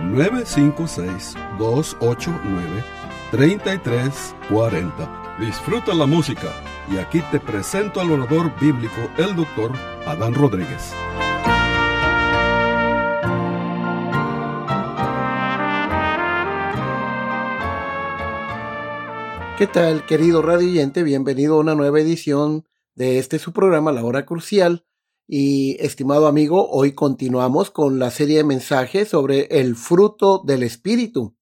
956-289-3340. Disfruta la música y aquí te presento al orador bíblico, el doctor Adán Rodríguez. ¿Qué tal, querido radio oyente? Bienvenido a una nueva edición de este su programa, La Hora Crucial. Y estimado amigo, hoy continuamos con la serie de mensajes sobre el fruto del Espíritu.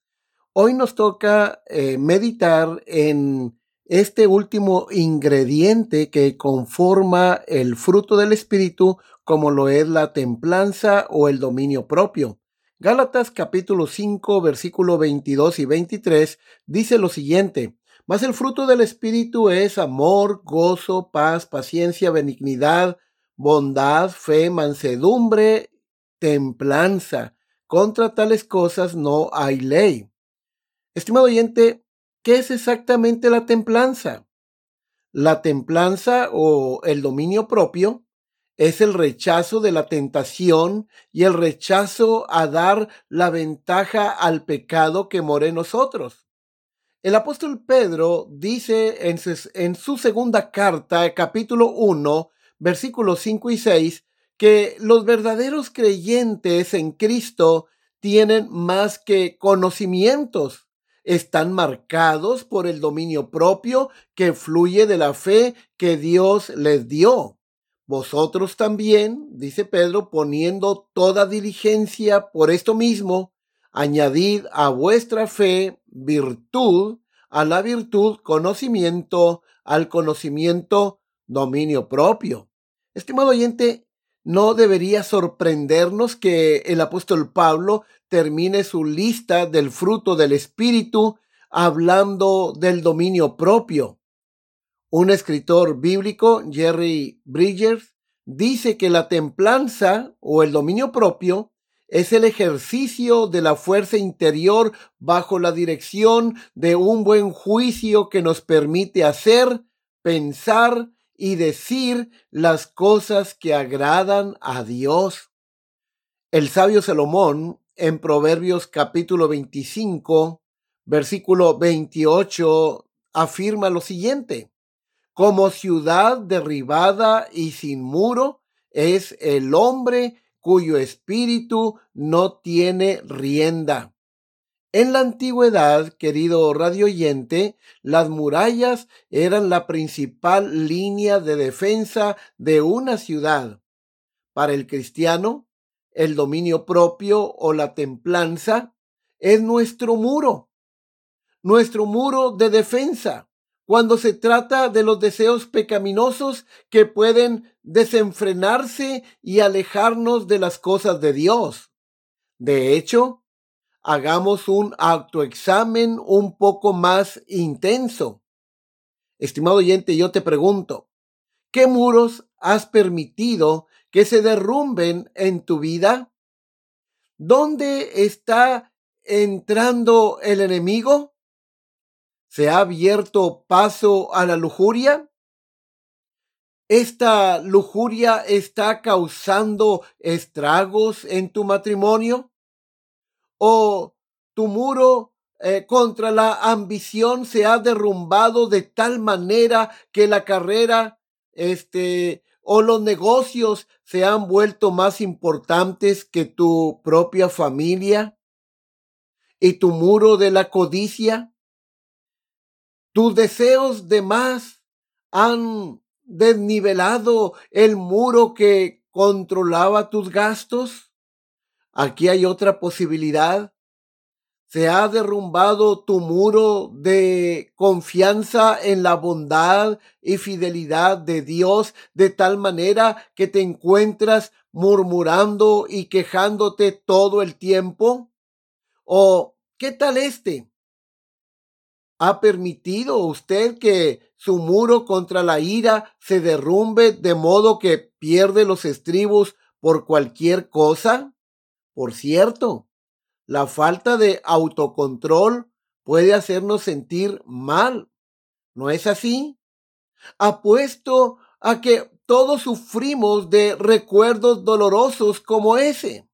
Hoy nos toca eh, meditar en este último ingrediente que conforma el fruto del Espíritu, como lo es la templanza o el dominio propio. Gálatas capítulo 5 versículo 22 y 23 dice lo siguiente, mas el fruto del Espíritu es amor, gozo, paz, paciencia, benignidad, bondad, fe, mansedumbre, templanza. Contra tales cosas no hay ley. Estimado oyente, ¿qué es exactamente la templanza? La templanza o el dominio propio es el rechazo de la tentación y el rechazo a dar la ventaja al pecado que more en nosotros. El apóstol Pedro dice en su, en su segunda carta, capítulo 1, versículos 5 y 6, que los verdaderos creyentes en Cristo tienen más que conocimientos, están marcados por el dominio propio que fluye de la fe que Dios les dio. Vosotros también, dice Pedro, poniendo toda diligencia por esto mismo, añadid a vuestra fe virtud, a la virtud conocimiento, al conocimiento dominio propio. Estimado oyente, no debería sorprendernos que el apóstol Pablo termine su lista del fruto del Espíritu hablando del dominio propio. Un escritor bíblico, Jerry Bridgers, dice que la templanza o el dominio propio es el ejercicio de la fuerza interior bajo la dirección de un buen juicio que nos permite hacer, pensar y decir las cosas que agradan a Dios. El sabio Salomón en Proverbios capítulo 25, versículo 28, afirma lo siguiente. Como ciudad derribada y sin muro es el hombre cuyo espíritu no tiene rienda. En la antigüedad, querido radio oyente, las murallas eran la principal línea de defensa de una ciudad. Para el cristiano, el dominio propio o la templanza es nuestro muro, nuestro muro de defensa cuando se trata de los deseos pecaminosos que pueden desenfrenarse y alejarnos de las cosas de Dios. De hecho, hagamos un autoexamen un poco más intenso. Estimado oyente, yo te pregunto, ¿qué muros has permitido que se derrumben en tu vida? ¿Dónde está entrando el enemigo? ¿Se ha abierto paso a la lujuria? ¿Esta lujuria está causando estragos en tu matrimonio? O tu muro eh, contra la ambición se ha derrumbado de tal manera que la carrera, este, o los negocios se han vuelto más importantes que tu propia familia y tu muro de la codicia. Tus deseos de más han desnivelado el muro que controlaba tus gastos. Aquí hay otra posibilidad. Se ha derrumbado tu muro de confianza en la bondad y fidelidad de Dios de tal manera que te encuentras murmurando y quejándote todo el tiempo. O ¿qué tal este? ¿Ha permitido usted que su muro contra la ira se derrumbe de modo que pierde los estribos por cualquier cosa? Por cierto, la falta de autocontrol puede hacernos sentir mal. ¿No es así? Apuesto a que todos sufrimos de recuerdos dolorosos como ese.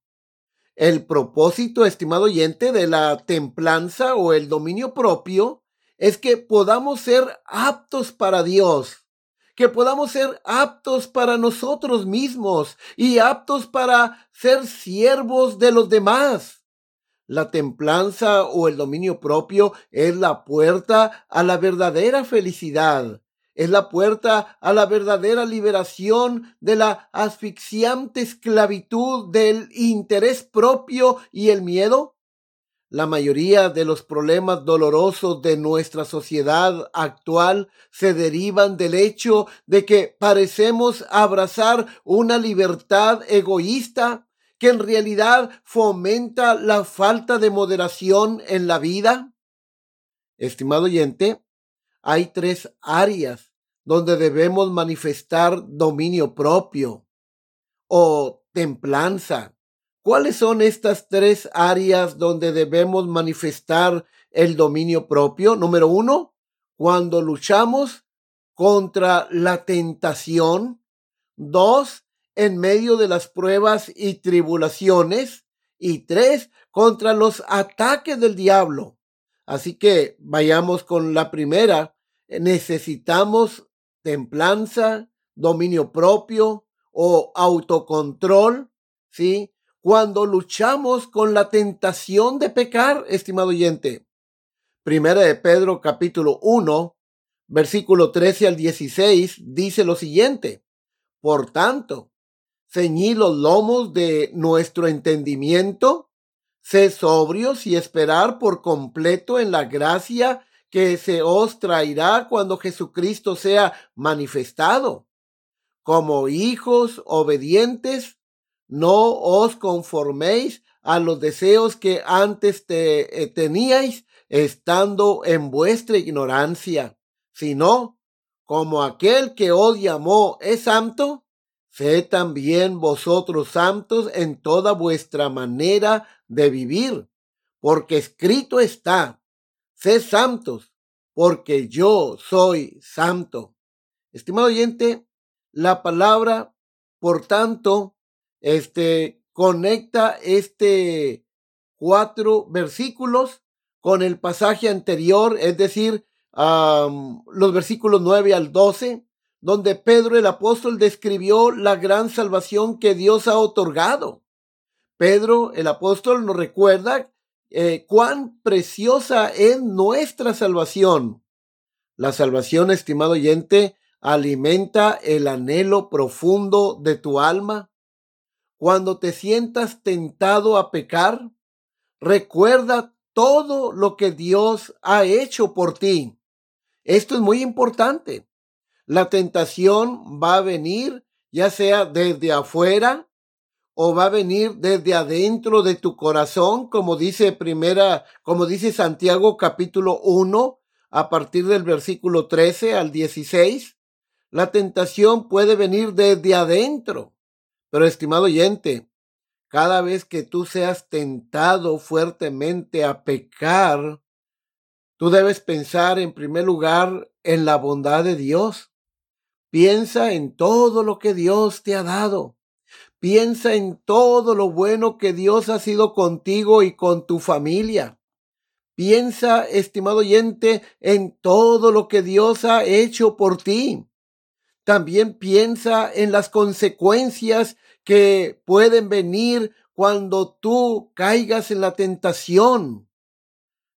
El propósito, estimado oyente, de la templanza o el dominio propio es que podamos ser aptos para Dios, que podamos ser aptos para nosotros mismos y aptos para ser siervos de los demás. La templanza o el dominio propio es la puerta a la verdadera felicidad es la puerta a la verdadera liberación de la asfixiante esclavitud del interés propio y el miedo? La mayoría de los problemas dolorosos de nuestra sociedad actual se derivan del hecho de que parecemos abrazar una libertad egoísta que en realidad fomenta la falta de moderación en la vida. Estimado oyente, hay tres áreas donde debemos manifestar dominio propio o templanza. ¿Cuáles son estas tres áreas donde debemos manifestar el dominio propio? Número uno, cuando luchamos contra la tentación. Dos, en medio de las pruebas y tribulaciones. Y tres, contra los ataques del diablo. Así que vayamos con la primera. Necesitamos templanza, dominio propio o autocontrol, ¿sí? Cuando luchamos con la tentación de pecar, estimado oyente. Primera de Pedro capítulo 1, versículo 13 al 16 dice lo siguiente. Por tanto, ceñid los lomos de nuestro entendimiento Sé sobrios y esperar por completo en la gracia que se os traerá cuando Jesucristo sea manifestado. Como hijos obedientes, no os conforméis a los deseos que antes te, eh, teníais estando en vuestra ignorancia, sino como aquel que os llamó es santo, Sé también vosotros santos en toda vuestra manera de vivir, porque escrito está, sé santos, porque yo soy santo. Estimado oyente, la palabra, por tanto, este, conecta este cuatro versículos con el pasaje anterior, es decir, los versículos 9 al 12, donde Pedro el apóstol describió la gran salvación que Dios ha otorgado. Pedro el apóstol nos recuerda eh, cuán preciosa es nuestra salvación. La salvación, estimado oyente, alimenta el anhelo profundo de tu alma. Cuando te sientas tentado a pecar, recuerda todo lo que Dios ha hecho por ti. Esto es muy importante. La tentación va a venir ya sea desde afuera o va a venir desde adentro de tu corazón, como dice primera, como dice Santiago capítulo 1, a partir del versículo 13 al 16. La tentación puede venir desde adentro. Pero estimado oyente, cada vez que tú seas tentado fuertemente a pecar, tú debes pensar en primer lugar en la bondad de Dios. Piensa en todo lo que Dios te ha dado. Piensa en todo lo bueno que Dios ha sido contigo y con tu familia. Piensa, estimado oyente, en todo lo que Dios ha hecho por ti. También piensa en las consecuencias que pueden venir cuando tú caigas en la tentación.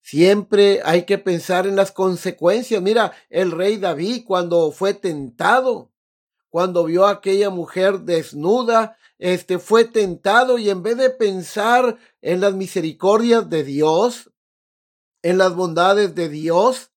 Siempre hay que pensar en las consecuencias. Mira, el rey David cuando fue tentado, cuando vio a aquella mujer desnuda, este fue tentado y en vez de pensar en las misericordias de Dios, en las bondades de Dios,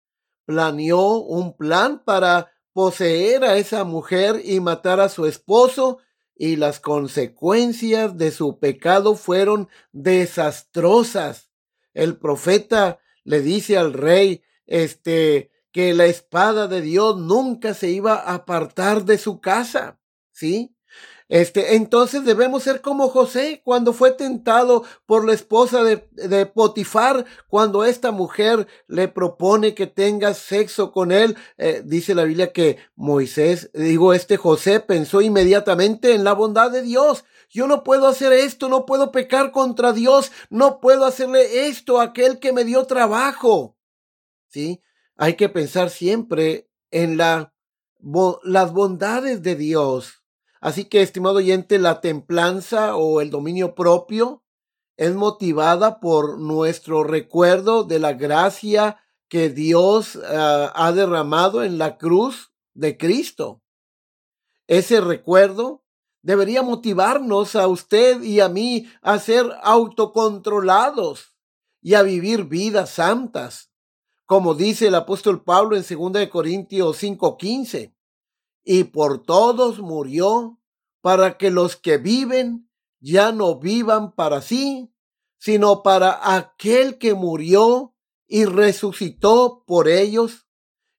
planeó un plan para poseer a esa mujer y matar a su esposo y las consecuencias de su pecado fueron desastrosas el profeta le dice al rey, este, que la espada de Dios nunca se iba a apartar de su casa, ¿sí? Este, entonces debemos ser como José cuando fue tentado por la esposa de, Potifar, cuando esta mujer le propone que tenga sexo con él. Eh, dice la Biblia que Moisés, digo, este José pensó inmediatamente en la bondad de Dios. Yo no puedo hacer esto, no puedo pecar contra Dios, no puedo hacerle esto a aquel que me dio trabajo. Sí, hay que pensar siempre en la, las bondades de Dios Así que, estimado oyente, la templanza o el dominio propio es motivada por nuestro recuerdo de la gracia que Dios ah, ha derramado en la cruz de Cristo. Ese recuerdo debería motivarnos a usted y a mí a ser autocontrolados y a vivir vidas santas, como dice el apóstol Pablo en 2 Corintios 5:15 y por todos murió, para que los que viven ya no vivan para sí, sino para aquel que murió y resucitó por ellos.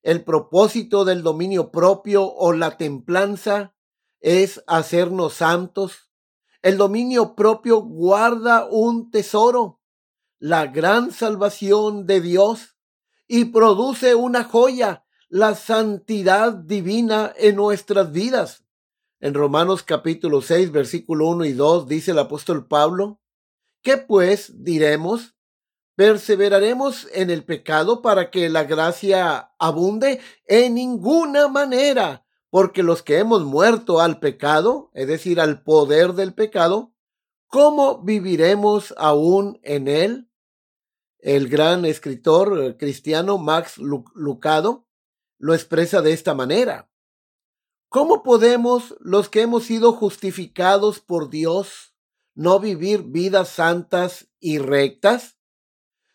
El propósito del dominio propio o la templanza es hacernos santos. El dominio propio guarda un tesoro, la gran salvación de Dios, y produce una joya la santidad divina en nuestras vidas. En Romanos capítulo 6, versículo 1 y 2 dice el apóstol Pablo, ¿qué pues diremos? ¿Perseveraremos en el pecado para que la gracia abunde? En ninguna manera, porque los que hemos muerto al pecado, es decir, al poder del pecado, ¿cómo viviremos aún en él? El gran escritor eh, cristiano Max Lucado lo expresa de esta manera. ¿Cómo podemos los que hemos sido justificados por Dios no vivir vidas santas y rectas?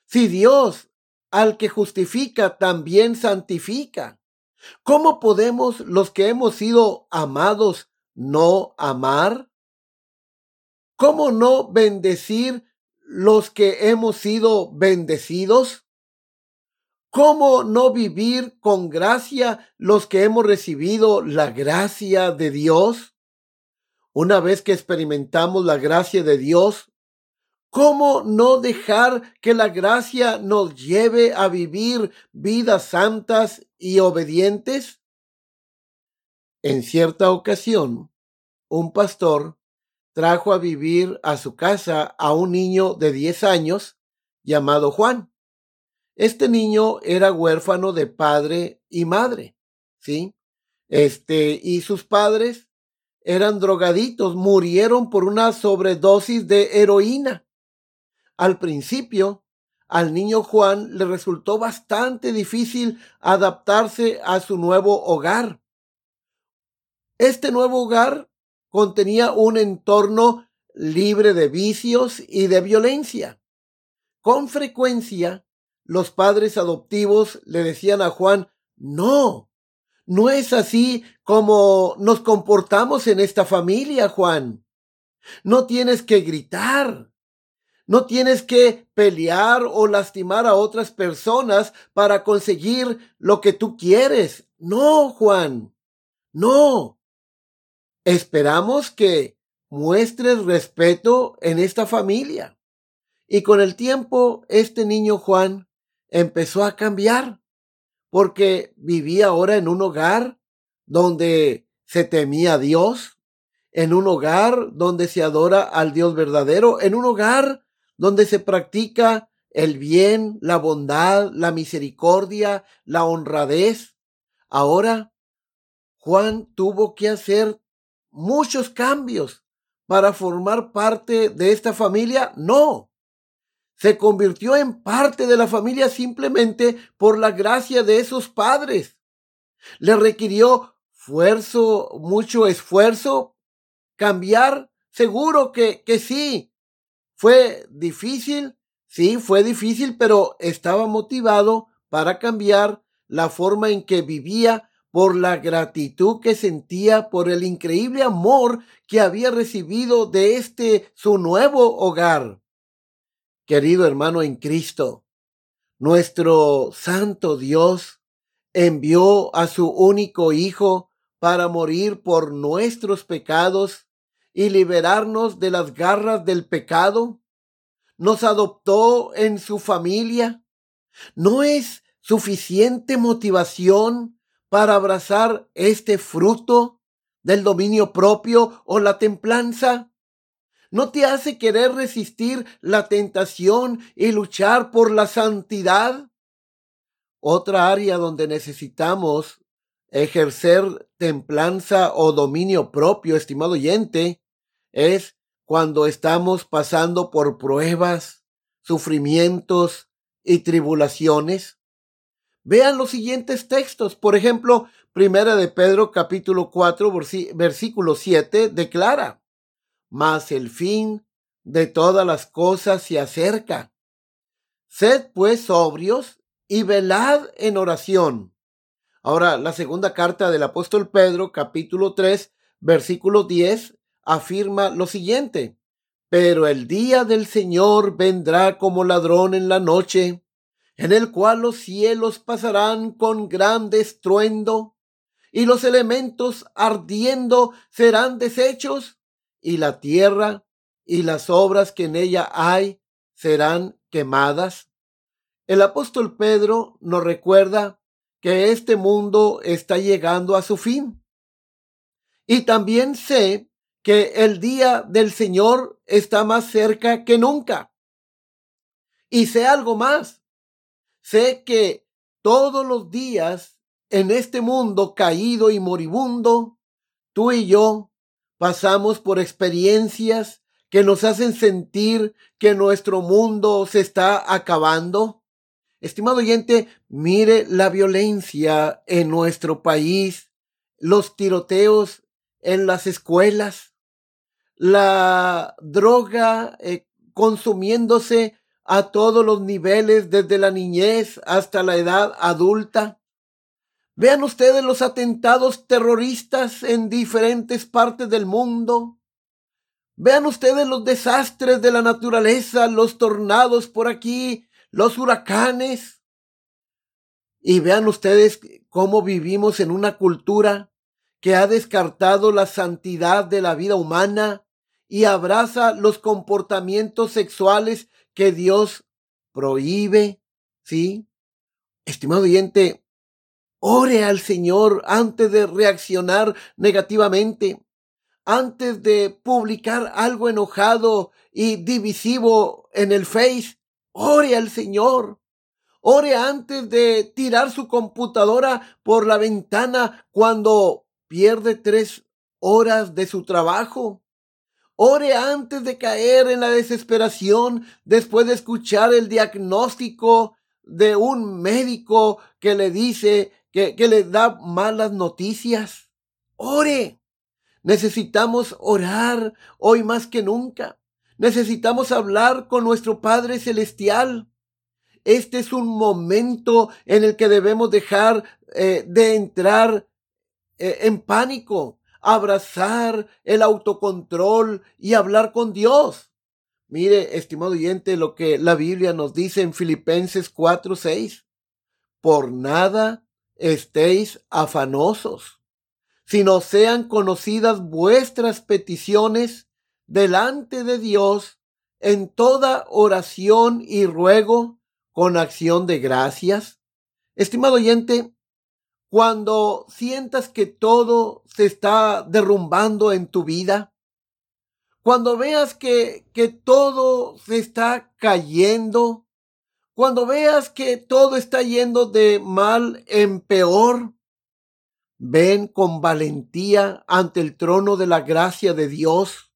Si Dios al que justifica también santifica, ¿cómo podemos los que hemos sido amados no amar? ¿Cómo no bendecir los que hemos sido bendecidos? ¿Cómo no vivir con gracia los que hemos recibido la gracia de Dios? Una vez que experimentamos la gracia de Dios, ¿cómo no dejar que la gracia nos lleve a vivir vidas santas y obedientes? En cierta ocasión, un pastor trajo a vivir a su casa a un niño de 10 años llamado Juan. Este niño era huérfano de padre y madre, ¿sí? Este, y sus padres eran drogaditos, murieron por una sobredosis de heroína. Al principio, al niño Juan le resultó bastante difícil adaptarse a su nuevo hogar. Este nuevo hogar contenía un entorno libre de vicios y de violencia. Con frecuencia, los padres adoptivos le decían a Juan, no, no es así como nos comportamos en esta familia, Juan. No tienes que gritar. No tienes que pelear o lastimar a otras personas para conseguir lo que tú quieres. No, Juan. No. Esperamos que muestres respeto en esta familia. Y con el tiempo, este niño Juan empezó a cambiar porque vivía ahora en un hogar donde se temía a Dios, en un hogar donde se adora al Dios verdadero, en un hogar donde se practica el bien, la bondad, la misericordia, la honradez. Ahora, Juan tuvo que hacer muchos cambios para formar parte de esta familia. No, se convirtió en parte de la familia simplemente por la gracia de esos padres. Le requirió esfuerzo, mucho esfuerzo, cambiar. Seguro que, que sí. Fue difícil, sí, fue difícil, pero estaba motivado para cambiar la forma en que vivía por la gratitud que sentía por el increíble amor que había recibido de este su nuevo hogar. Querido hermano en Cristo, nuestro santo Dios envió a su único Hijo para morir por nuestros pecados y liberarnos de las garras del pecado. Nos adoptó en su familia. ¿No es suficiente motivación para abrazar este fruto del dominio propio o la templanza? ¿No te hace querer resistir la tentación y luchar por la santidad? Otra área donde necesitamos ejercer templanza o dominio propio, estimado oyente, es cuando estamos pasando por pruebas, sufrimientos y tribulaciones. Vean los siguientes textos. Por ejemplo, Primera de Pedro capítulo 4 versículo 7 declara, mas el fin de todas las cosas se acerca. Sed pues sobrios y velad en oración. Ahora, la segunda carta del apóstol Pedro capítulo 3 versículo 10 afirma lo siguiente. Pero el día del Señor vendrá como ladrón en la noche, en el cual los cielos pasarán con gran estruendo, y los elementos ardiendo serán deshechos, y la tierra y las obras que en ella hay serán quemadas. El apóstol Pedro nos recuerda que este mundo está llegando a su fin. Y también sé que el día del Señor está más cerca que nunca. Y sé algo más. Sé que todos los días en este mundo caído y moribundo, tú y yo pasamos por experiencias que nos hacen sentir que nuestro mundo se está acabando. Estimado oyente, mire la violencia en nuestro país, los tiroteos en las escuelas, la droga eh, consumiéndose a todos los niveles, desde la niñez hasta la edad adulta. Vean ustedes los atentados terroristas en diferentes partes del mundo. Vean ustedes los desastres de la naturaleza, los tornados por aquí, los huracanes. Y vean ustedes cómo vivimos en una cultura que ha descartado la santidad de la vida humana y abraza los comportamientos sexuales que Dios prohíbe, ¿sí? Estimado oyente, ore al Señor antes de reaccionar negativamente, antes de publicar algo enojado y divisivo en el Face. Ore al Señor. Ore antes de tirar su computadora por la ventana cuando pierde tres horas de su trabajo. Ore antes de caer en la desesperación después de escuchar el diagnóstico de un médico que le dice que, que le da malas noticias. Ore. Necesitamos orar hoy más que nunca. Necesitamos hablar con nuestro Padre Celestial. Este es un momento en el que debemos dejar eh, de entrar eh, en pánico abrazar el autocontrol y hablar con Dios. Mire, estimado oyente, lo que la Biblia nos dice en Filipenses 4, 6. Por nada estéis afanosos, sino sean conocidas vuestras peticiones delante de Dios en toda oración y ruego con acción de gracias. Estimado oyente, cuando sientas que todo se está derrumbando en tu vida, cuando veas que, que todo se está cayendo, cuando veas que todo está yendo de mal en peor, ven con valentía ante el trono de la gracia de Dios,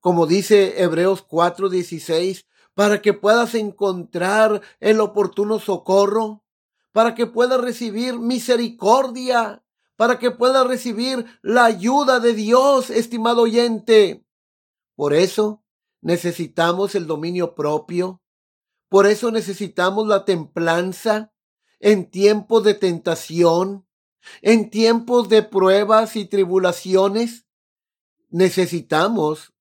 como dice Hebreos 4:16, para que puedas encontrar el oportuno socorro para que pueda recibir misericordia, para que pueda recibir la ayuda de Dios, estimado oyente. Por eso necesitamos el dominio propio, por eso necesitamos la templanza en tiempos de tentación, en tiempos de pruebas y tribulaciones. Necesitamos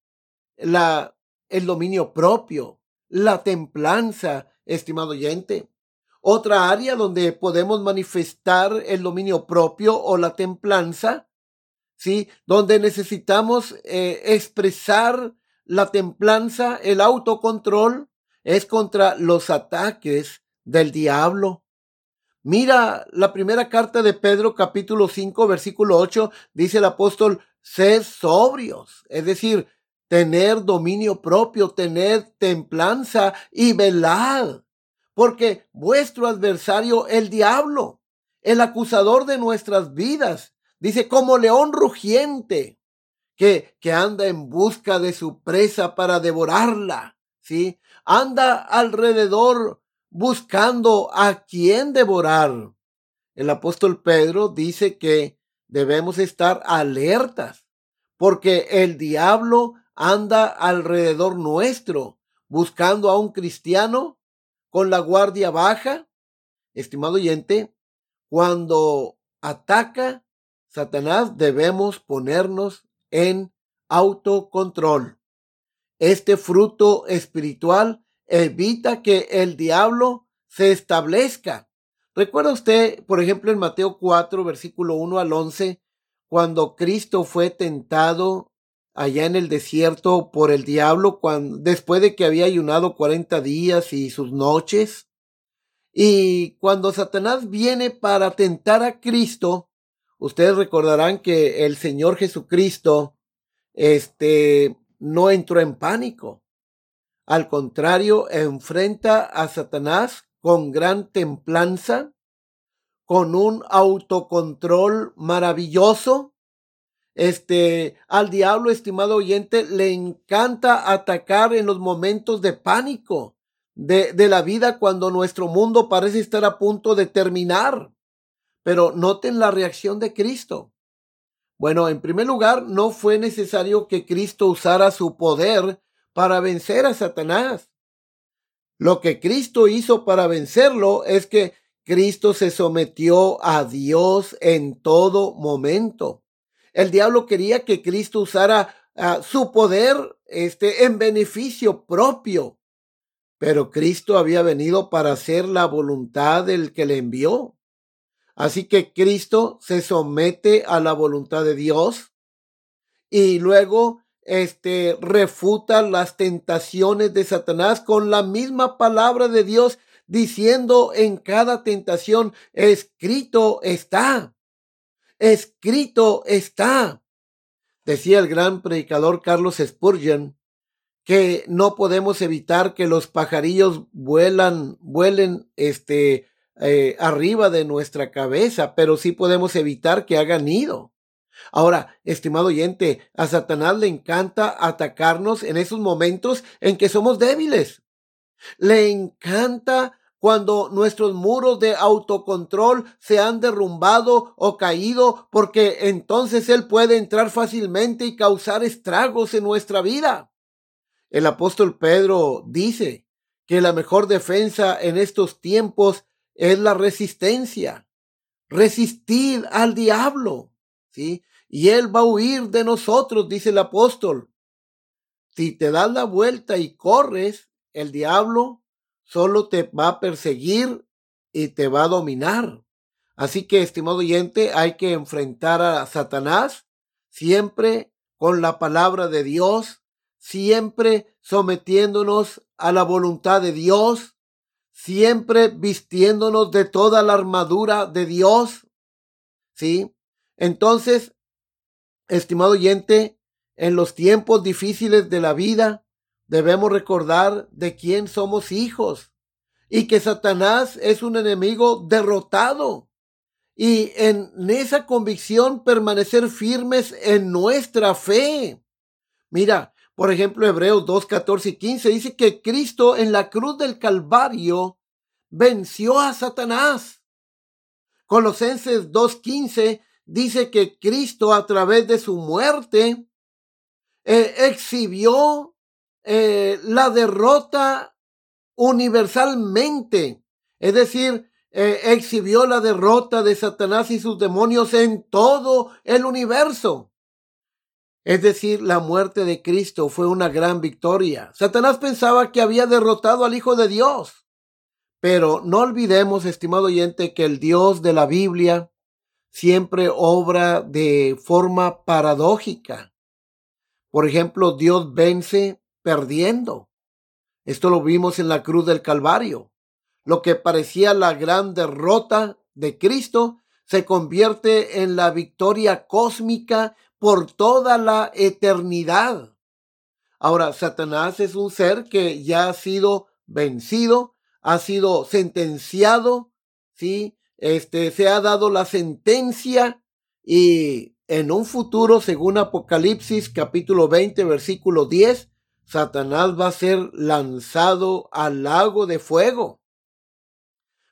la, el dominio propio, la templanza, estimado oyente. Otra área donde podemos manifestar el dominio propio o la templanza, ¿sí? Donde necesitamos eh, expresar la templanza, el autocontrol, es contra los ataques del diablo. Mira la primera carta de Pedro capítulo 5 versículo 8, dice el apóstol, sed sobrios, es decir, tener dominio propio, tener templanza y velad, porque vuestro adversario, el diablo, el acusador de nuestras vidas, dice como león rugiente, que, que anda en busca de su presa para devorarla, ¿sí? Anda alrededor buscando a quien devorar. El apóstol Pedro dice que debemos estar alertas, porque el diablo anda alrededor nuestro buscando a un cristiano con la guardia baja. Estimado oyente, cuando ataca Satanás debemos ponernos en autocontrol. Este fruto espiritual evita que el diablo se establezca. ¿Recuerda usted, por ejemplo, en Mateo 4, versículo 1 al 11, cuando Cristo fue tentado allá en el desierto por el diablo cuando, después de que había ayunado 40 días y sus noches. Y cuando Satanás viene para tentar a Cristo, ustedes recordarán que el Señor Jesucristo, este, no entró en pánico. Al contrario, enfrenta a Satanás con gran templanza, con un autocontrol maravilloso, este, al diablo, estimado oyente, le encanta atacar en los momentos de pánico de, de la vida cuando nuestro mundo parece estar a punto de terminar. Pero noten la reacción de Cristo. Bueno, en primer lugar, no fue necesario que Cristo usara su poder para vencer a Satanás. Lo que Cristo hizo para vencerlo es que Cristo se sometió a Dios en todo momento. El diablo quería que Cristo usara ah, su poder este, en beneficio propio. Pero Cristo había venido para hacer la voluntad del que le envió. Así que Cristo se somete a la voluntad de Dios y luego este refuta las tentaciones de Satanás con la misma palabra de Dios diciendo en cada tentación escrito está escrito está. Decía el gran predicador Carlos Spurgeon que no podemos evitar que los pajarillos vuelan, vuelen este, eh, arriba de nuestra cabeza, pero sí podemos evitar que hagan nido. Ahora, estimado oyente, a Satanás le encanta atacarnos en esos momentos en que somos débiles. Le encanta cuando nuestros muros de autocontrol se han derrumbado o caído, porque entonces Él puede entrar fácilmente y causar estragos en nuestra vida. El apóstol Pedro dice que la mejor defensa en estos tiempos es la resistencia. Resistir al diablo, ¿sí? Y él va a huir de nosotros, dice el apóstol. Si te das la vuelta y corres, el diablo solo te va a perseguir y te va a dominar. Así que, estimado oyente, hay que enfrentar a Satanás siempre con la palabra de Dios, siempre sometiéndonos a la voluntad de Dios, siempre vistiéndonos de toda la armadura de Dios. ¿Sí? Entonces, estimado oyente, en los tiempos difíciles de la vida, debemos recordar de quién somos hijos y que Satanás es un enemigo derrotado. Y en esa convicción permanecer firmes en nuestra fe. Mira, por ejemplo, Hebreos 2, 14 y 15 dice que Cristo en la cruz del Calvario venció a Satanás. Colosenses 2.15 dice que Cristo a través de su muerte eh, exhibió eh, la derrota universalmente. Es decir, eh, exhibió la derrota de Satanás y sus demonios en todo el universo. Es decir, la muerte de Cristo fue una gran victoria. Satanás pensaba que había derrotado al Hijo de Dios. Pero no olvidemos, estimado oyente, que el Dios de la Biblia siempre obra de forma paradójica. Por ejemplo, Dios vence perdiendo. Esto lo vimos en la cruz del Calvario. Lo que parecía la gran derrota de Cristo se convierte en la victoria cósmica por toda la eternidad. Ahora, Satanás es un ser que ya ha sido vencido, ha sido sentenciado, ¿sí? Este, se ha dado la sentencia y en un futuro, según Apocalipsis capítulo 20, versículo 10, Satanás va a ser lanzado al lago de fuego.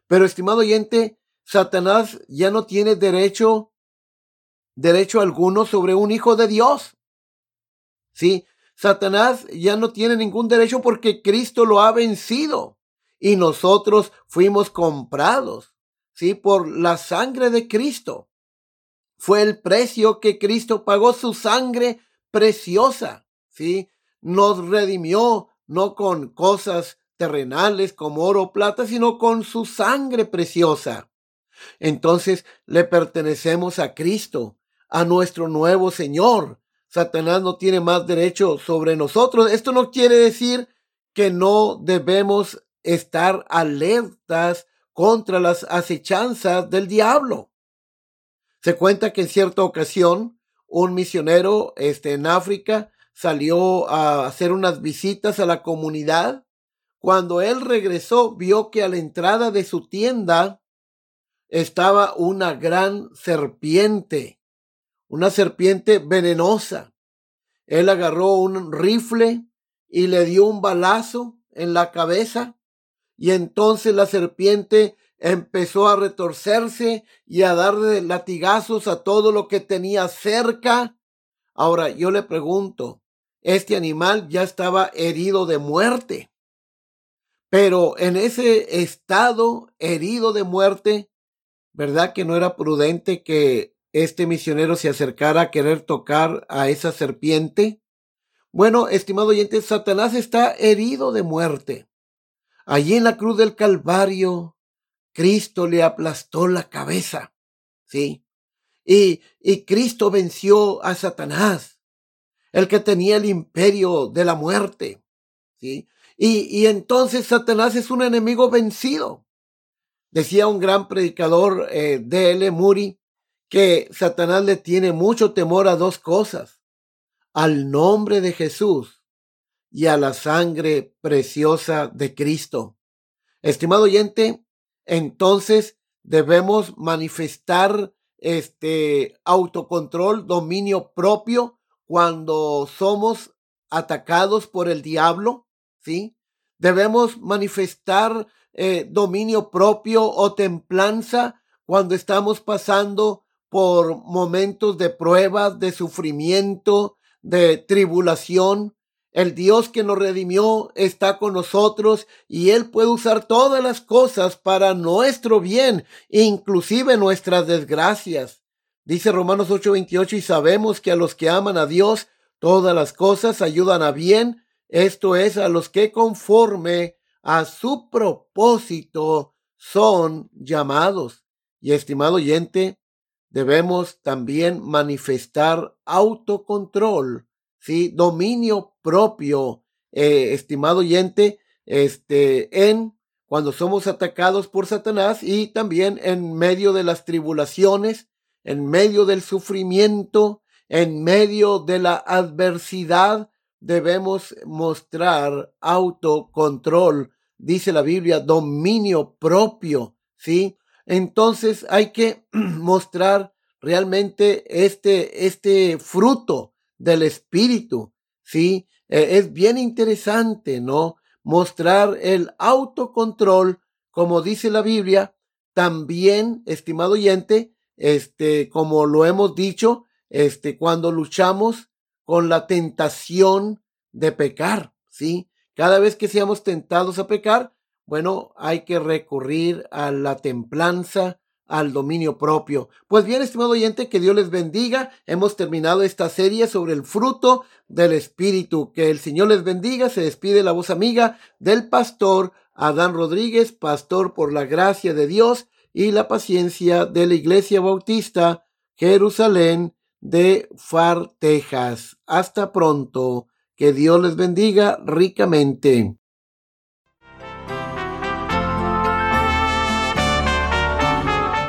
Pero, estimado oyente, Satanás ya no tiene derecho derecho alguno sobre un hijo de Dios. Sí, Satanás ya no tiene ningún derecho porque Cristo lo ha vencido y nosotros fuimos comprados, sí, por la sangre de Cristo. Fue el precio que Cristo pagó su sangre preciosa, sí, nos redimió no con cosas terrenales como oro o plata, sino con su sangre preciosa. Entonces le pertenecemos a Cristo a nuestro nuevo Señor. Satanás no tiene más derecho sobre nosotros. Esto no quiere decir que no debemos estar alertas contra las acechanzas del diablo. Se cuenta que en cierta ocasión un misionero este, en África salió a hacer unas visitas a la comunidad. Cuando él regresó, vio que a la entrada de su tienda estaba una gran serpiente una serpiente venenosa. Él agarró un rifle y le dio un balazo en la cabeza y entonces la serpiente empezó a retorcerse y a darle latigazos a todo lo que tenía cerca. Ahora yo le pregunto, este animal ya estaba herido de muerte, pero en ese estado herido de muerte, ¿verdad que no era prudente que este misionero se acercara a querer tocar a esa serpiente? Bueno, estimado oyente, Satanás está herido de muerte. Allí en la cruz del Calvario, Cristo le aplastó la cabeza. Sí. Y, y Cristo venció a Satanás, el que tenía el imperio de la muerte. Sí. Y, y entonces Satanás es un enemigo vencido. Decía un gran predicador, eh, D.L. Moody, que Satanás le tiene mucho temor a dos cosas, al nombre de Jesús y a la sangre preciosa de Cristo. Estimado oyente, entonces debemos manifestar este autocontrol, dominio propio cuando somos atacados por el diablo, ¿sí? Debemos manifestar eh, dominio propio o templanza cuando estamos pasando por momentos de pruebas, de sufrimiento, de tribulación. El Dios que nos redimió está con nosotros y Él puede usar todas las cosas para nuestro bien, inclusive nuestras desgracias. Dice Romanos 8:28 y sabemos que a los que aman a Dios, todas las cosas ayudan a bien, esto es, a los que conforme a su propósito son llamados. Y estimado oyente, debemos también manifestar autocontrol, ¿sí? Dominio propio, eh, estimado oyente, este, en cuando somos atacados por Satanás y también en medio de las tribulaciones, en medio del sufrimiento, en medio de la adversidad, debemos mostrar autocontrol, dice la Biblia, dominio propio, ¿sí? Entonces hay que mostrar realmente este, este fruto del espíritu, ¿sí? E, es bien interesante, ¿no? Mostrar el autocontrol, como dice la Biblia, también, estimado oyente, este, como lo hemos dicho, este, cuando luchamos con la tentación de pecar, ¿sí? Cada vez que seamos tentados a pecar, bueno, hay que recurrir a la templanza, al dominio propio. Pues bien, estimado oyente, que Dios les bendiga. Hemos terminado esta serie sobre el fruto del Espíritu. Que el Señor les bendiga. Se despide la voz amiga del pastor Adán Rodríguez, pastor por la gracia de Dios y la paciencia de la Iglesia Bautista Jerusalén de Far, Texas. Hasta pronto. Que Dios les bendiga ricamente.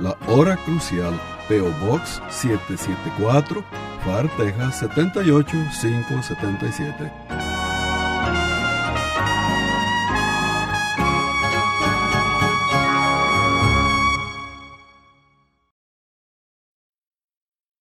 la Hora Crucial, PO Box 774, FAR, Texas 78577.